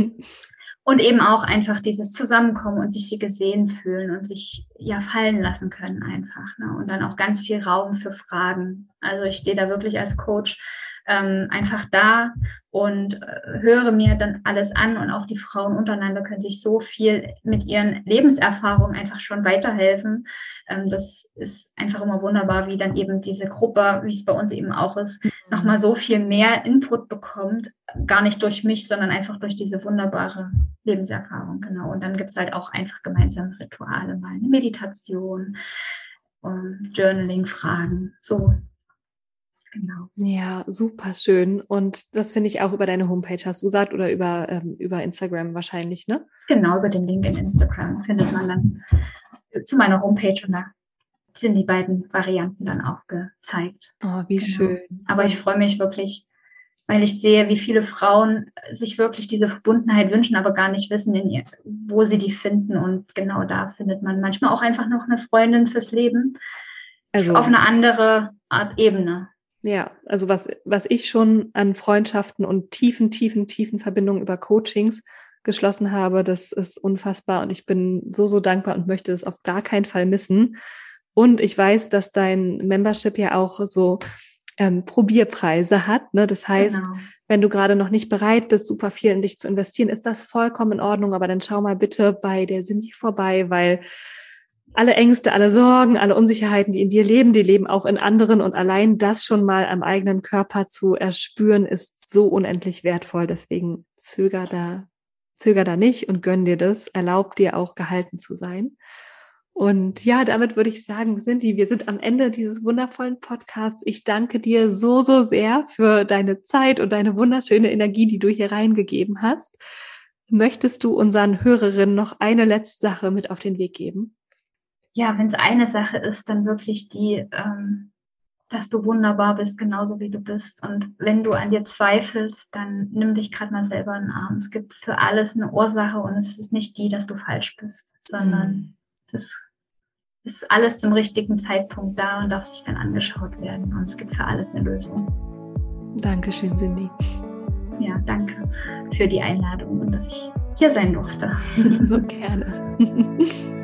Und eben auch einfach dieses Zusammenkommen und sich sie gesehen fühlen und sich ja fallen lassen können einfach. Ne? Und dann auch ganz viel Raum für Fragen. Also ich stehe da wirklich als Coach ähm, einfach da und äh, höre mir dann alles an und auch die Frauen untereinander können sich so viel mit ihren Lebenserfahrungen einfach schon weiterhelfen. Ähm, das ist einfach immer wunderbar, wie dann eben diese Gruppe, wie es bei uns eben auch ist, mhm. nochmal so viel mehr Input bekommt, gar nicht durch mich, sondern einfach durch diese wunderbare Lebenserfahrung. Genau. Und dann gibt es halt auch einfach gemeinsame Rituale, mal eine Meditation, um Journaling-Fragen, so Genau. Ja, super schön. Und das finde ich auch über deine Homepage, hast du gesagt, oder über, ähm, über Instagram wahrscheinlich, ne? Genau, über den Link in Instagram findet man dann zu meiner Homepage und da sind die beiden Varianten dann auch gezeigt. Oh, wie genau. schön. Aber ich freue mich wirklich, weil ich sehe, wie viele Frauen sich wirklich diese Verbundenheit wünschen, aber gar nicht wissen, ihr, wo sie die finden. Und genau da findet man manchmal auch einfach noch eine Freundin fürs Leben. Also auf eine andere Art Ebene. Ja, also was, was ich schon an Freundschaften und tiefen, tiefen, tiefen Verbindungen über Coachings geschlossen habe, das ist unfassbar und ich bin so, so dankbar und möchte es auf gar keinen Fall missen. Und ich weiß, dass dein Membership ja auch so ähm, Probierpreise hat. Ne? Das heißt, genau. wenn du gerade noch nicht bereit bist, super viel in dich zu investieren, ist das vollkommen in Ordnung. Aber dann schau mal bitte bei der Cindy vorbei, weil alle Ängste, alle Sorgen, alle Unsicherheiten, die in dir leben, die leben auch in anderen. Und allein das schon mal am eigenen Körper zu erspüren, ist so unendlich wertvoll. Deswegen zöger da, zöger da nicht und gönn dir das. Erlaub dir auch gehalten zu sein. Und ja, damit würde ich sagen, Cindy, wir sind am Ende dieses wundervollen Podcasts. Ich danke dir so, so sehr für deine Zeit und deine wunderschöne Energie, die du hier reingegeben hast. Möchtest du unseren Hörerinnen noch eine letzte Sache mit auf den Weg geben? Ja, wenn es eine Sache ist, dann wirklich die, ähm, dass du wunderbar bist, genauso wie du bist. Und wenn du an dir zweifelst, dann nimm dich gerade mal selber in den Arm. Es gibt für alles eine Ursache und es ist nicht die, dass du falsch bist, sondern mhm. das ist alles zum richtigen Zeitpunkt da und darf sich dann angeschaut werden. Und es gibt für alles eine Lösung. Dankeschön, Cindy. Ja, danke für die Einladung und dass ich hier sein durfte. so gerne.